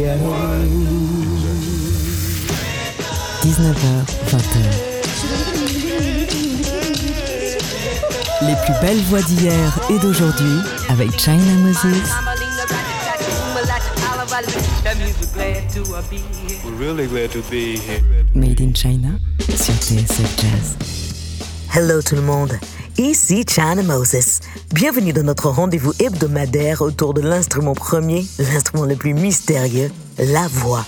ghetto. 19h, 20h. Les plus belles voix d'hier et d'aujourd'hui avec China Moses. We're really glad to be here. Made in China sur TSF Jazz. Hello tout le monde, ici China Moses. Bienvenue dans notre rendez-vous hebdomadaire autour de l'instrument premier, l'instrument le plus mystérieux, la voix.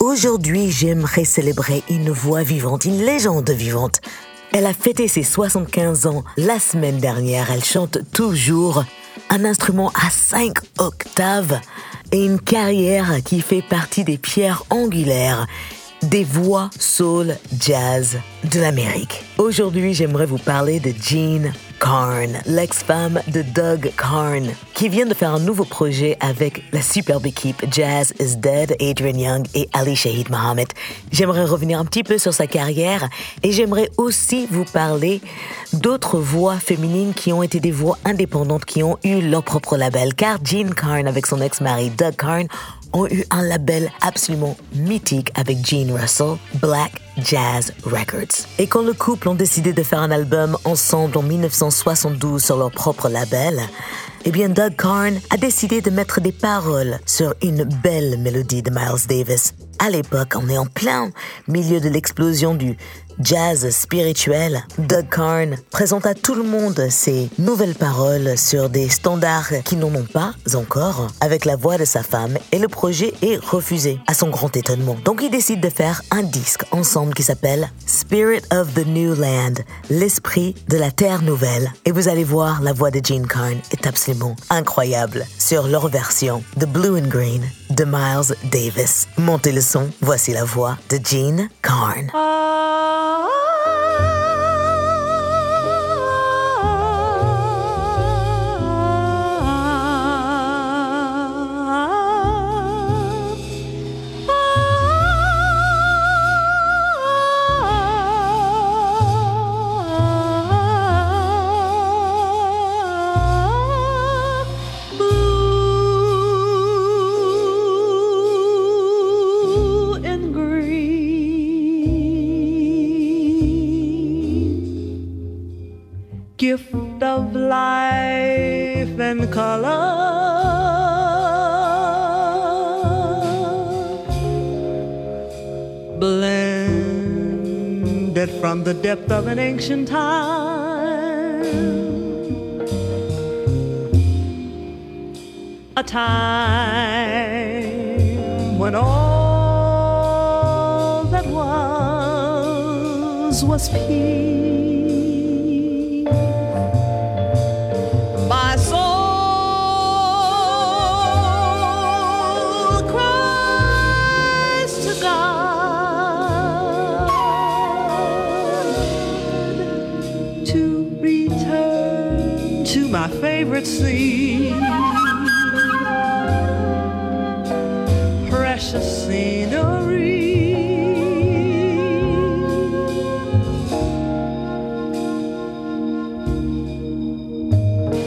Aujourd'hui, j'aimerais célébrer une voix vivante, une légende vivante. Elle a fêté ses 75 ans la semaine dernière. Elle chante toujours un instrument à 5 octaves et une carrière qui fait partie des pierres angulaires des voix soul jazz de l'Amérique. Aujourd'hui, j'aimerais vous parler de Jean Carn, l'ex-femme de Doug Carn, qui vient de faire un nouveau projet avec la superbe équipe Jazz is Dead, Adrian Young et Ali Shahid Mohammed. J'aimerais revenir un petit peu sur sa carrière et j'aimerais aussi vous parler d'autres voix féminines qui ont été des voix indépendantes, qui ont eu leur propre label, car Jean Carn, avec son ex-mari Doug Carn, ont eu un label absolument mythique avec Gene Russell, Black Jazz Records. Et quand le couple ont décidé de faire un album ensemble en 1972 sur leur propre label, eh bien Doug Carn a décidé de mettre des paroles sur une belle mélodie de Miles Davis. À l'époque, on est en plein milieu de l'explosion du jazz spirituel. Doug Carn présente à tout le monde ses nouvelles paroles sur des standards qui n'en ont pas encore avec la voix de sa femme et le projet est refusé à son grand étonnement. Donc il décide de faire un disque ensemble qui s'appelle Spirit of the New Land, l'esprit de la terre nouvelle. Et vous allez voir, la voix de Gene Carn est absolument incroyable sur leur version de Blue and Green de Miles Davis. Montez le son, voici la voix de Gene Carn. Blue life and color. Blended from the depth of an ancient time a time when all that was was peace. Favorite scene precious scenery.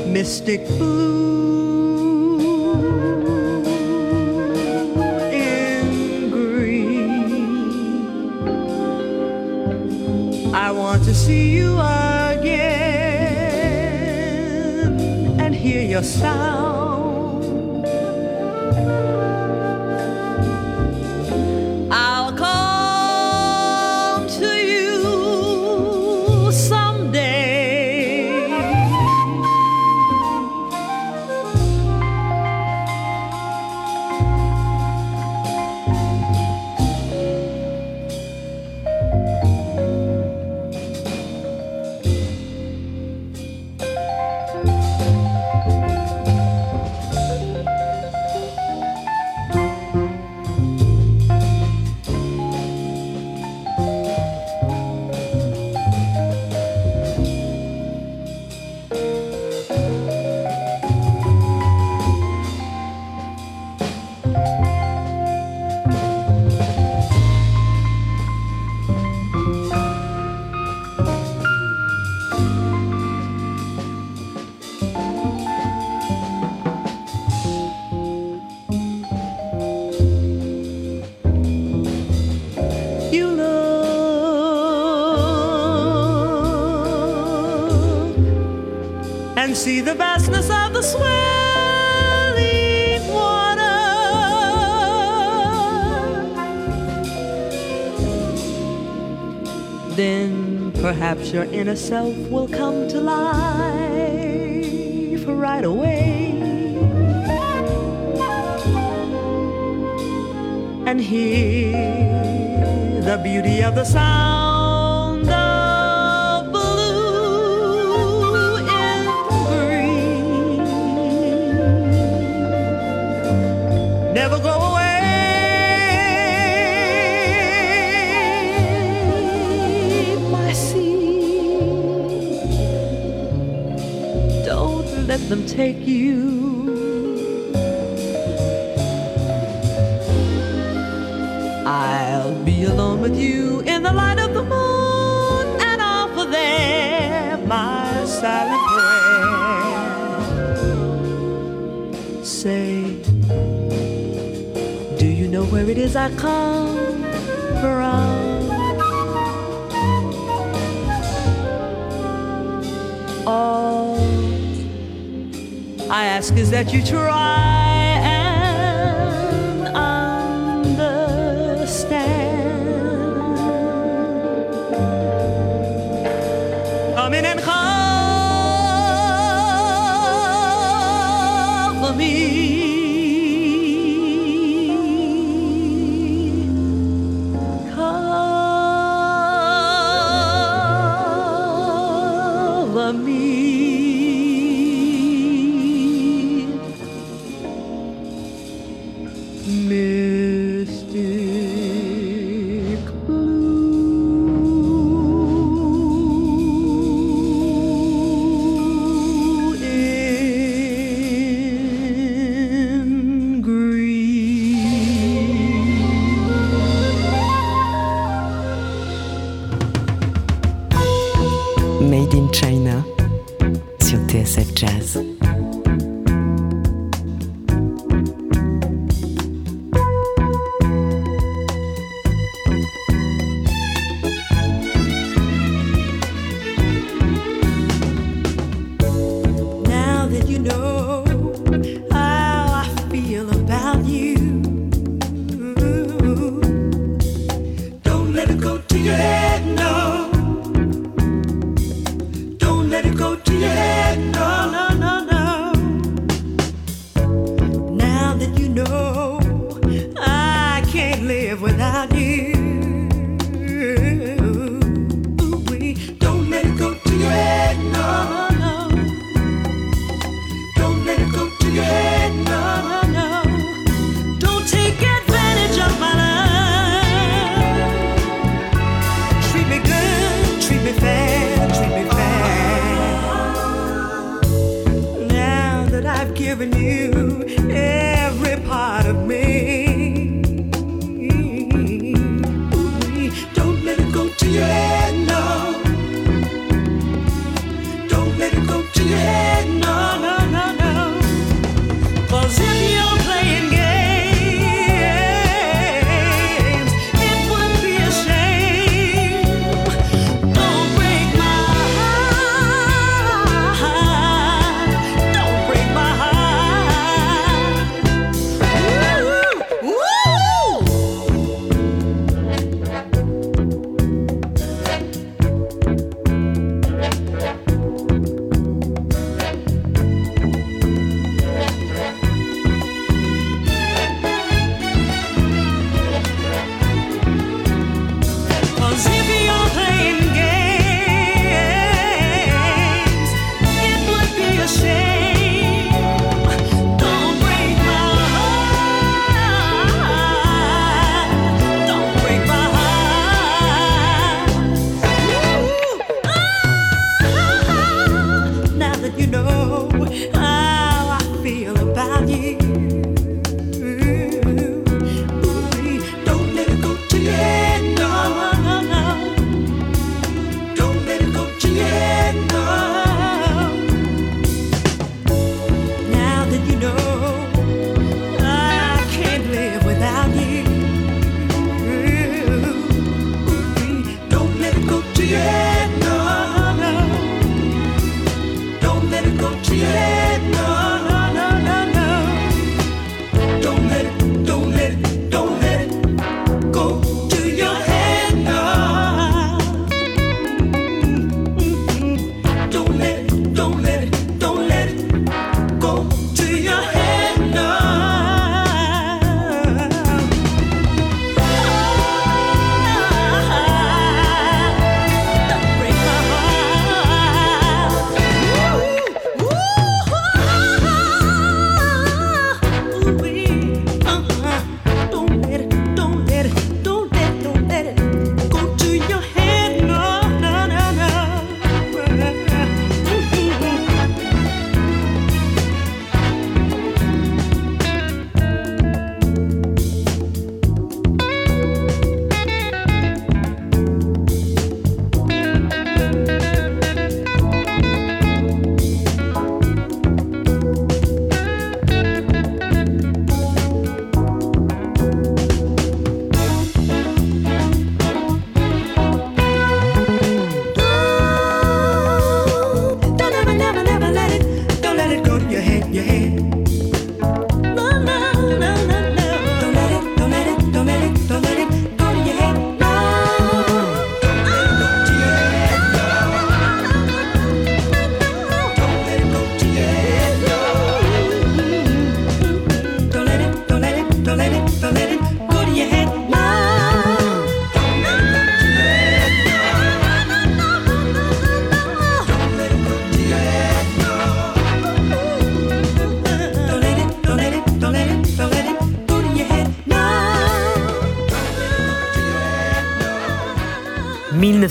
Mystic blue sound. Perhaps your inner self will come to life right away. And hear the beauty of the sound. them take you. I'll be alone with you in the light of the moon and offer there my silent prayer. Say, do you know where it is I come from? ask is that you try.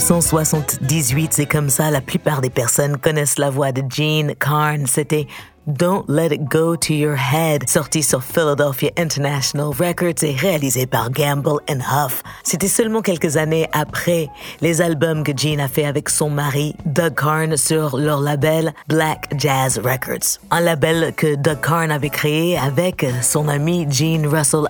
1978, c'est comme ça, la plupart des personnes connaissent la voix de Gene Carn. C'était Don't Let It Go to Your Head, sorti sur Philadelphia International Records et réalisé par Gamble and Huff. C'était seulement quelques années après les albums que Gene a fait avec son mari Doug Carn sur leur label Black Jazz Records. Un label que Doug Carn avait créé avec son ami Gene Russell.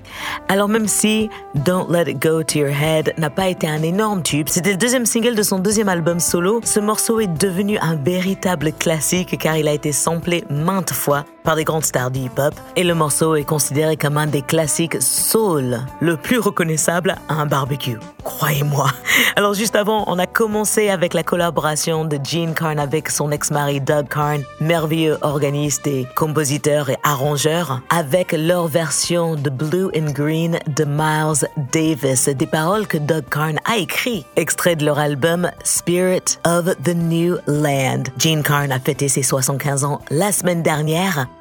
Alors même si Don't Let It Go to Your Head n'a pas été un énorme tube, c'était le deuxième single de son deuxième album solo, ce morceau est devenu un véritable classique car il a été samplé maintes fois par des grandes stars du hip-hop et le morceau est considéré comme un des classiques soul le plus reconnaissable à un barbecue. Croyez-moi. Alors juste avant, on a commencé avec la collaboration de Gene Carn avec son ex-mari Doug Carn, merveilleux organiste et compositeur et arrangeur, avec leur version de Blue and Green de Miles Davis, des paroles que Doug Carn a écrit, extrait de leur album Spirit of the New Land. Gene Carn a fêté ses 75 ans la semaine dernière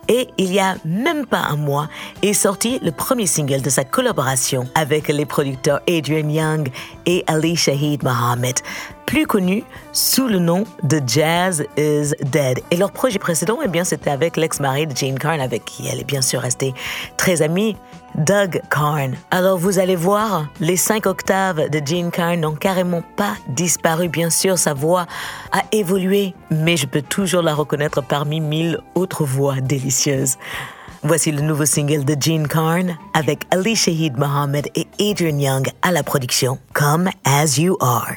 et il y a même pas un mois est sorti le premier single de sa collaboration avec les producteurs Adrian Young et Ali Shahid Mohammed, plus connu sous le nom de Jazz is Dead. Et leur projet précédent, eh bien, c'était avec l'ex-mari de Jane Carn, avec qui elle est bien sûr restée très amie. Doug Carn. Alors vous allez voir, les cinq octaves de Gene Carn n'ont carrément pas disparu. Bien sûr, sa voix a évolué, mais je peux toujours la reconnaître parmi mille autres voix délicieuses. Voici le nouveau single de Gene Carn avec Ali Shahid Mohammed et Adrian Young à la production, Come As You Are.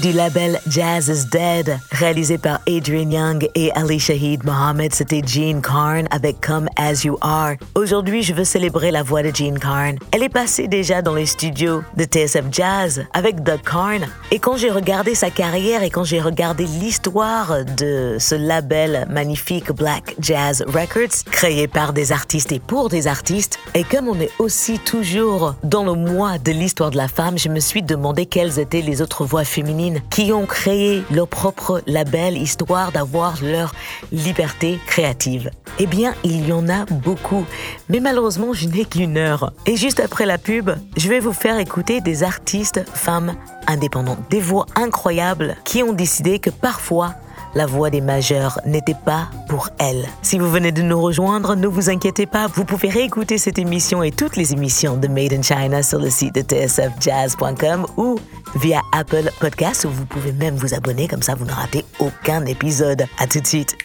Du label Jazz is Dead, réalisé par Adrian Young et Ali Shahid Mohammed, c'était Jean Carn avec Come As You Are. Aujourd'hui, je veux célébrer la voix de Jean Carn. Elle est passée déjà dans les studios de TSF Jazz avec Doug Carn. Et quand j'ai regardé sa carrière et quand j'ai regardé l'histoire de ce label magnifique Black Jazz Records, créé par des artistes et pour des artistes, et comme on est aussi toujours dans le mois de l'histoire de la femme, je me suis demandé quelles étaient les autres voix féminines qui ont créé leur propre label histoire d'avoir leur liberté créative. Eh bien, il y en a beaucoup, mais malheureusement, je n'ai qu'une heure. Et juste après la pub, je vais vous faire écouter des artistes femmes indépendantes, des voix incroyables qui ont décidé que parfois, la voix des majeurs n'était pas pour elles. Si vous venez de nous rejoindre, ne vous inquiétez pas, vous pouvez réécouter cette émission et toutes les émissions de Made in China sur le site de tsfjazz.com ou via Apple Podcasts où vous pouvez même vous abonner, comme ça vous ne ratez aucun épisode. À tout de suite.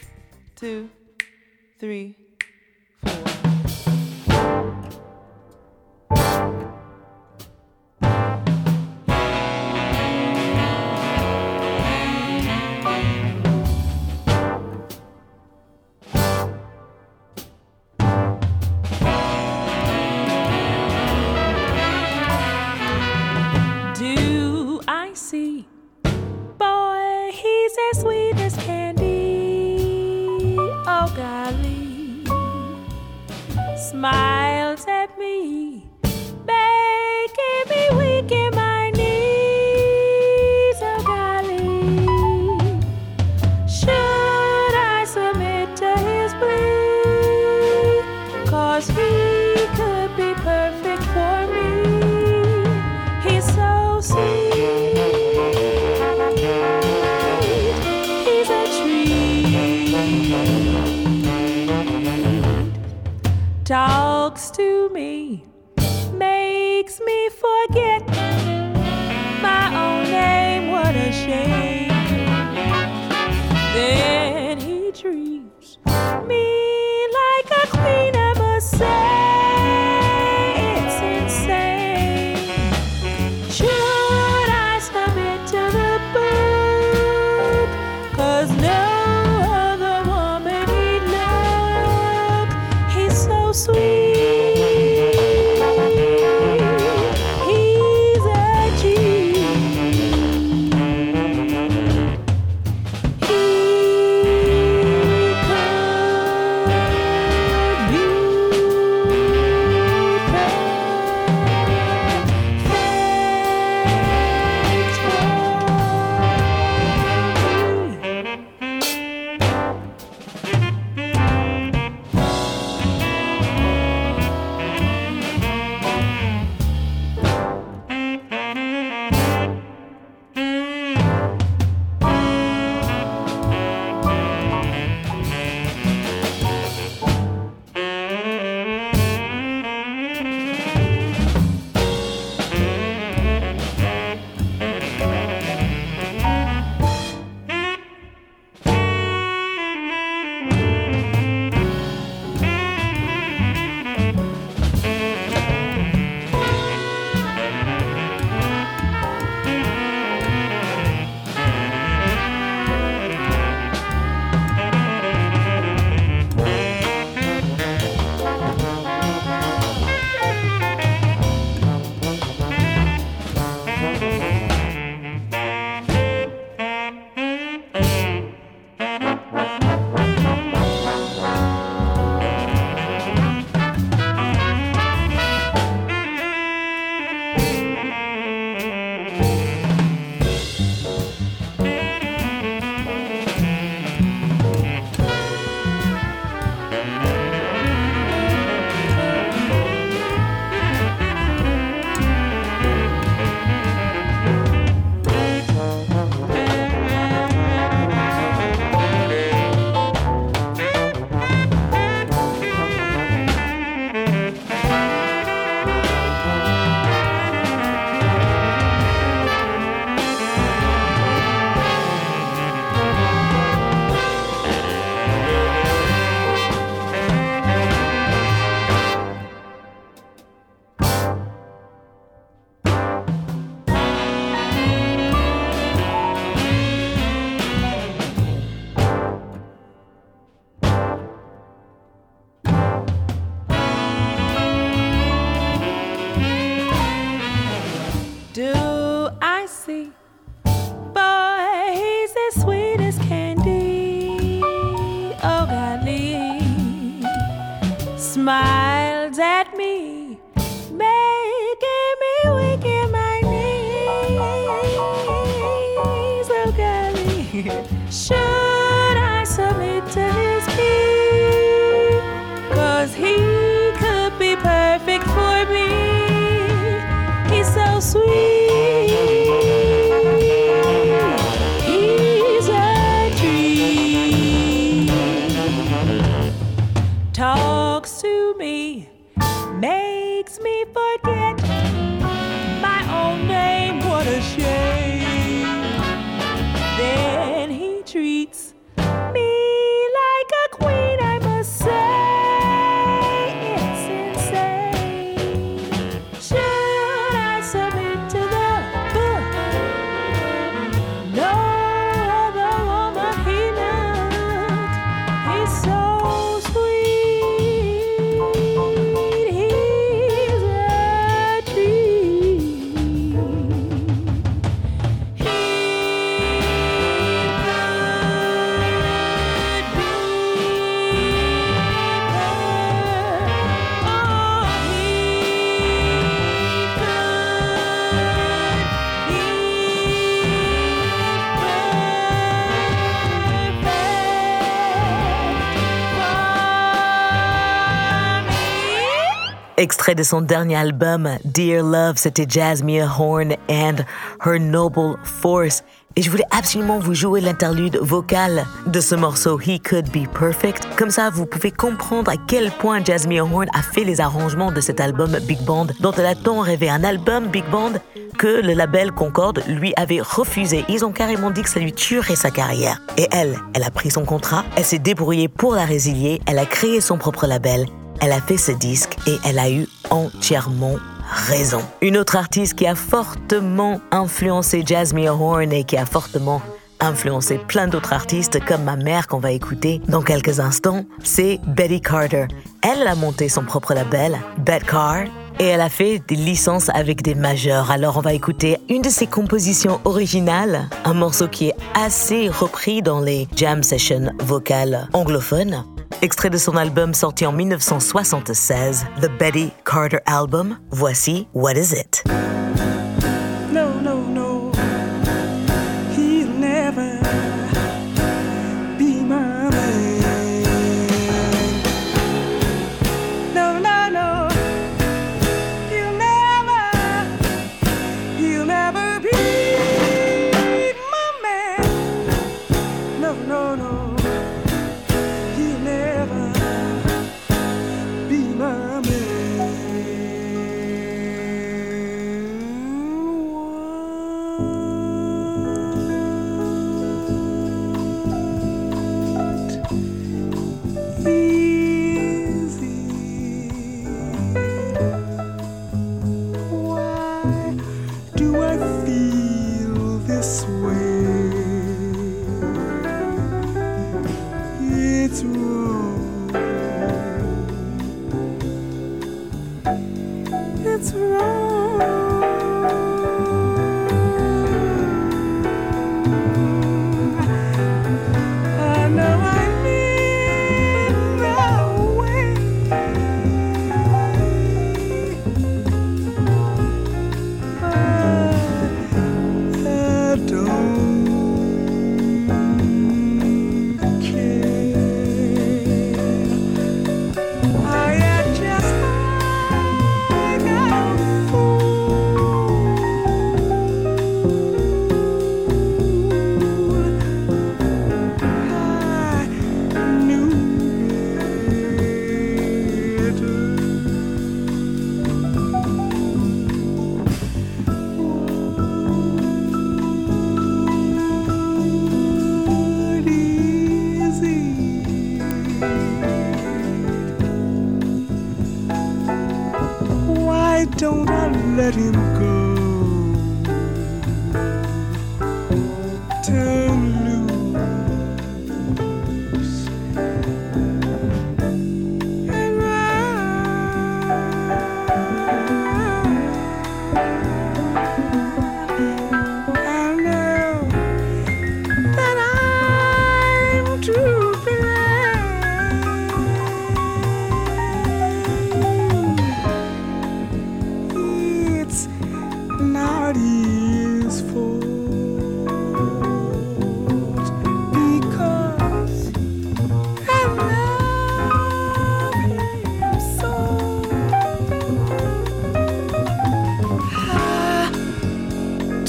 Makes me forget Extrait de son dernier album, Dear Love, c'était Jasmine Horn and Her Noble Force. Et je voulais absolument vous jouer l'interlude vocal de ce morceau He Could Be Perfect. Comme ça, vous pouvez comprendre à quel point Jasmine Horn a fait les arrangements de cet album Big Band, dont elle a tant rêvé. Un album Big Band que le label Concorde lui avait refusé. Ils ont carrément dit que ça lui tuerait sa carrière. Et elle, elle a pris son contrat, elle s'est débrouillée pour la résilier, elle a créé son propre label, elle a fait ce disque et elle a eu entièrement raison. Une autre artiste qui a fortement influencé Jasmine Horn et qui a fortement influencé plein d'autres artistes comme ma mère qu'on va écouter dans quelques instants, c'est Betty Carter. Elle a monté son propre label, Bet Car, et elle a fait des licences avec des majeurs. Alors on va écouter une de ses compositions originales, un morceau qui est assez repris dans les jam sessions vocales anglophones. Extrait de son album sorti en 1976, The Betty Carter Album. Voici What Is It?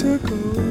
to go.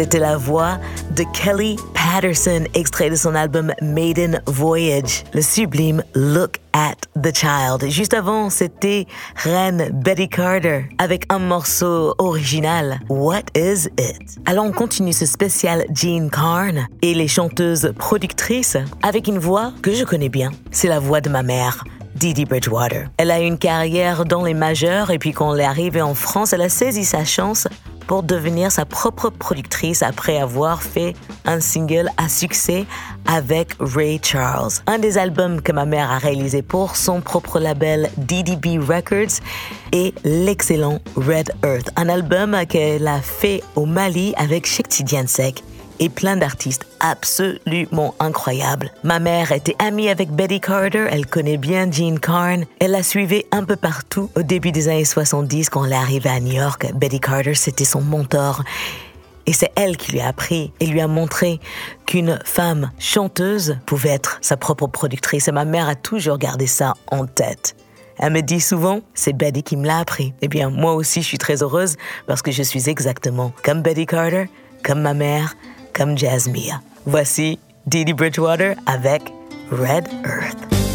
C'était la voix de Kelly Patterson, extrait de son album Maiden Voyage, le sublime Look at the Child. Juste avant, c'était Reine Betty Carter avec un morceau original, What Is It? Alors on continue ce spécial Jean Carn et les chanteuses productrices avec une voix que je connais bien. C'est la voix de ma mère. Didi Bridgewater. Elle a une carrière dans les majeurs et puis quand elle est arrivée en France, elle a saisi sa chance pour devenir sa propre productrice après avoir fait un single à succès avec Ray Charles. Un des albums que ma mère a réalisé pour son propre label DDB Records est l'excellent Red Earth, un album qu'elle a fait au Mali avec Shekti Diansek et plein d'artistes absolument incroyables. Ma mère était amie avec Betty Carter, elle connaît bien Jean Carn, elle la suivait un peu partout au début des années 70 quand elle est arrivée à New York. Betty Carter, c'était son mentor. Et c'est elle qui lui a appris et lui a montré qu'une femme chanteuse pouvait être sa propre productrice. Et ma mère a toujours gardé ça en tête. Elle me dit souvent, c'est Betty qui me l'a appris. Eh bien, moi aussi, je suis très heureuse parce que je suis exactement comme Betty Carter, comme ma mère, comme Jasmine. Voici Didi Bridgewater avec Red Earth.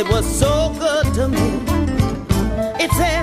It was so good to me. It said,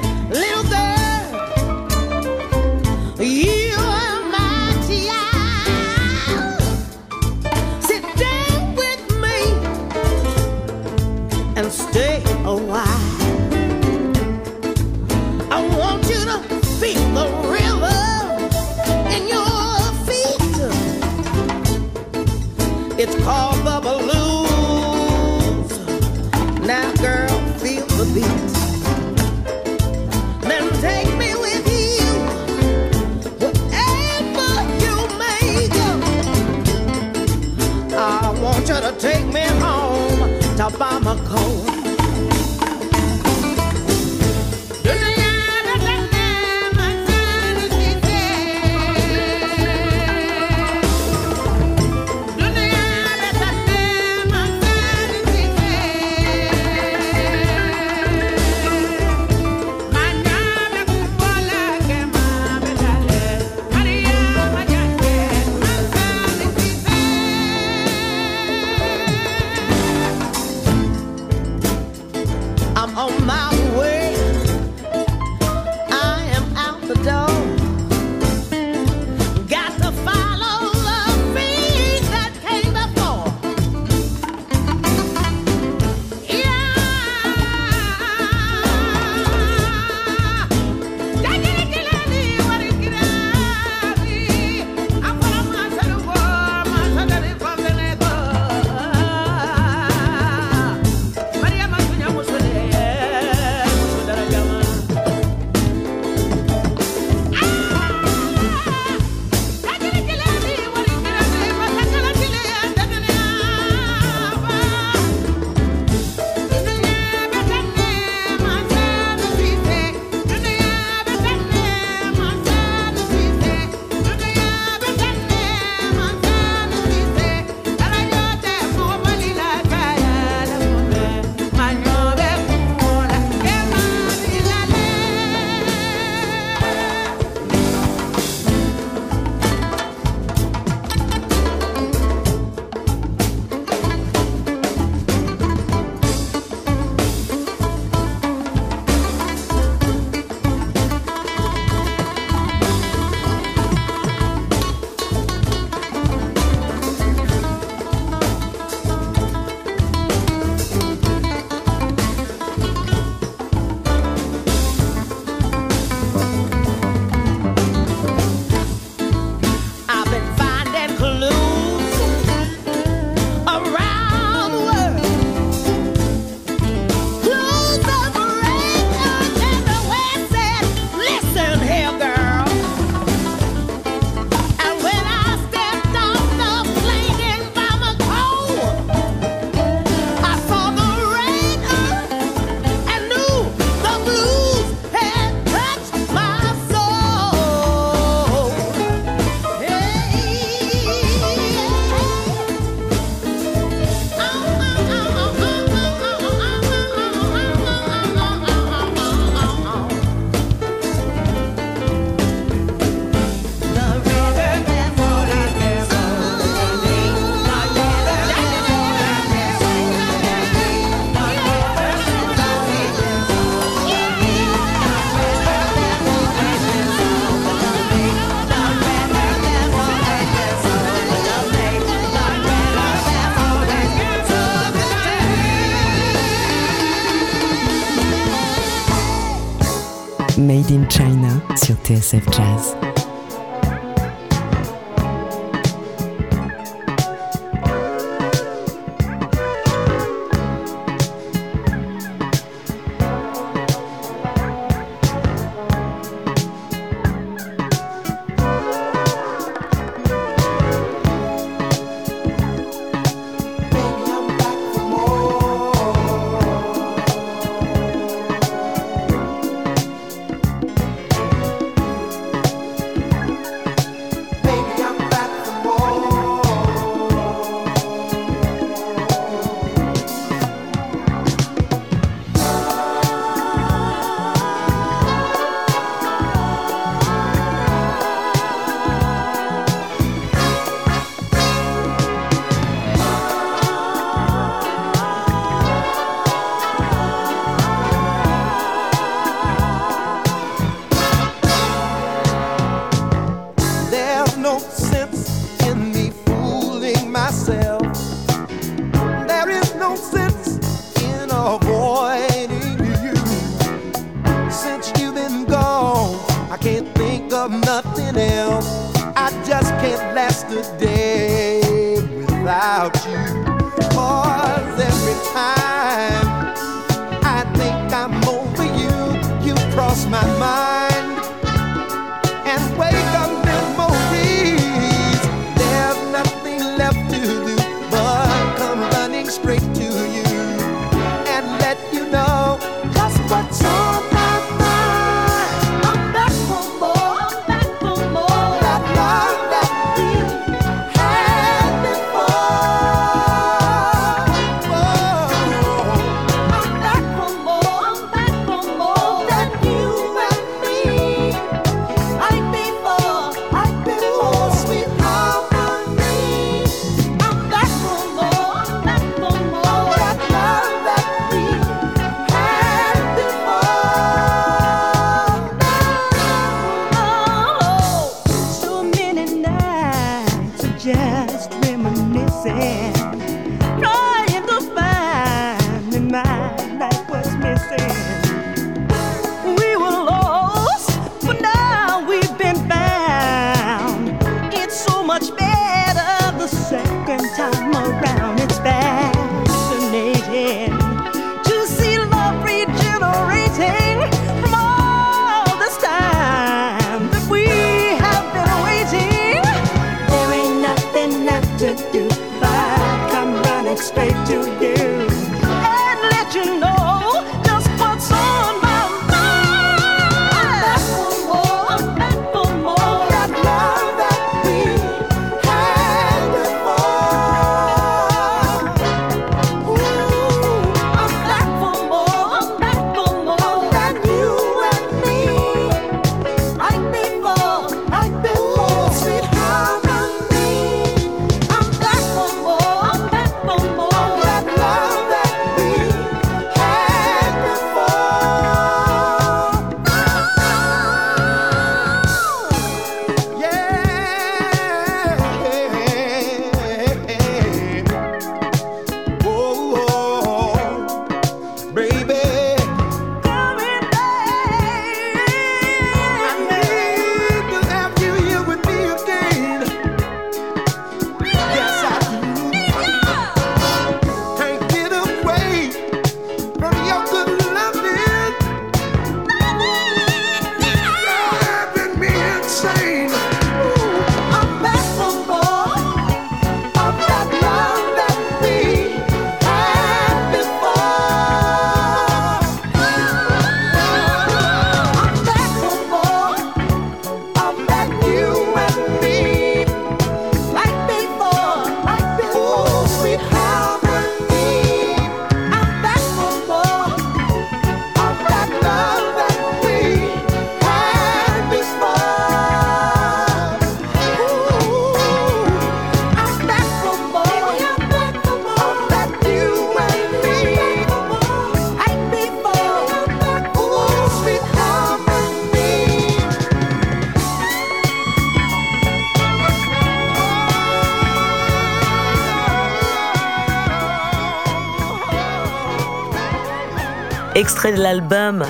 De l'album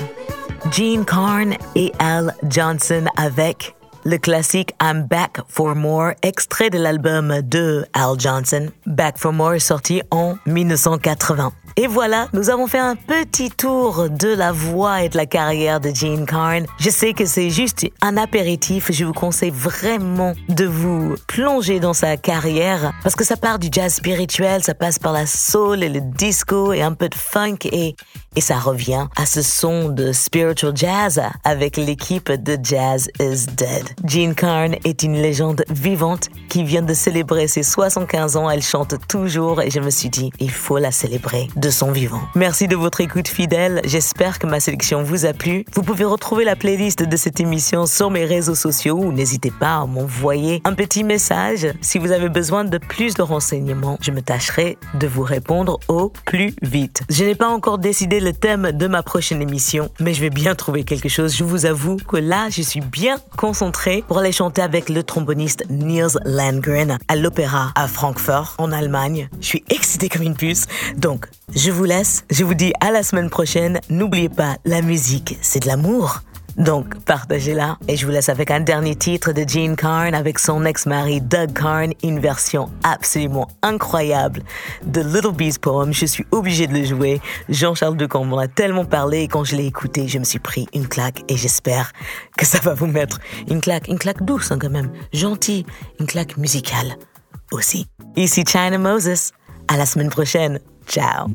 Gene Carn et Al Johnson avec le classique I'm Back for More, extrait de l'album de Al Johnson. Back for More est sorti en 1980. Et voilà, nous avons fait un petit tour de la voix et de la carrière de Gene Carn. Je sais que c'est juste un apéritif. Je vous conseille vraiment de vous plonger dans sa carrière parce que ça part du jazz spirituel, ça passe par la soul et le disco et un peu de funk et, et ça revient à ce son de spiritual jazz avec l'équipe de Jazz is Dead. Gene Carn est une légende vivante qui vient de célébrer ses 75 ans. Elle chante toujours et je me suis dit, il faut la célébrer son vivant. Merci de votre écoute fidèle. J'espère que ma sélection vous a plu. Vous pouvez retrouver la playlist de cette émission sur mes réseaux sociaux ou n'hésitez pas à m'envoyer un petit message. Si vous avez besoin de plus de renseignements, je me tâcherai de vous répondre au plus vite. Je n'ai pas encore décidé le thème de ma prochaine émission, mais je vais bien trouver quelque chose. Je vous avoue que là, je suis bien concentrée pour aller chanter avec le tromboniste Niels Landgren à l'opéra à Francfort, en Allemagne. Je suis excitée comme une puce. Donc, je vous laisse, je vous dis à la semaine prochaine. N'oubliez pas, la musique, c'est de l'amour. Donc, partagez-la. Et je vous laisse avec un dernier titre de Gene Carn avec son ex-mari Doug Carn, une version absolument incroyable de Little Bee's Poem. Je suis obligée de le jouer. Jean-Charles Decamp m'en a tellement parlé et quand je l'ai écouté, je me suis pris une claque et j'espère que ça va vous mettre une claque, une claque douce hein, quand même, gentille, une claque musicale aussi. Ici China Moses. À la semaine prochaine. Ciao.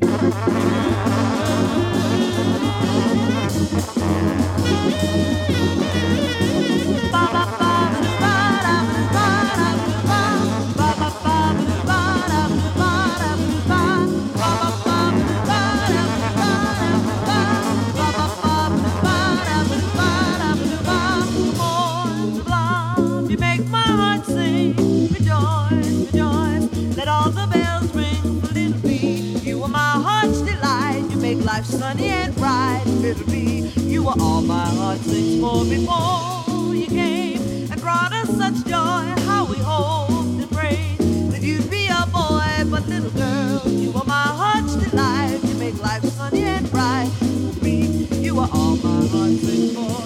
Life sunny and bright, little bee. You are all my heart sings for before you came and brought us such joy. How we hoped and prayed that you'd be a boy, but little girl, you are my heart's delight. You make life sunny and bright, little bee. You are all my heart sings for.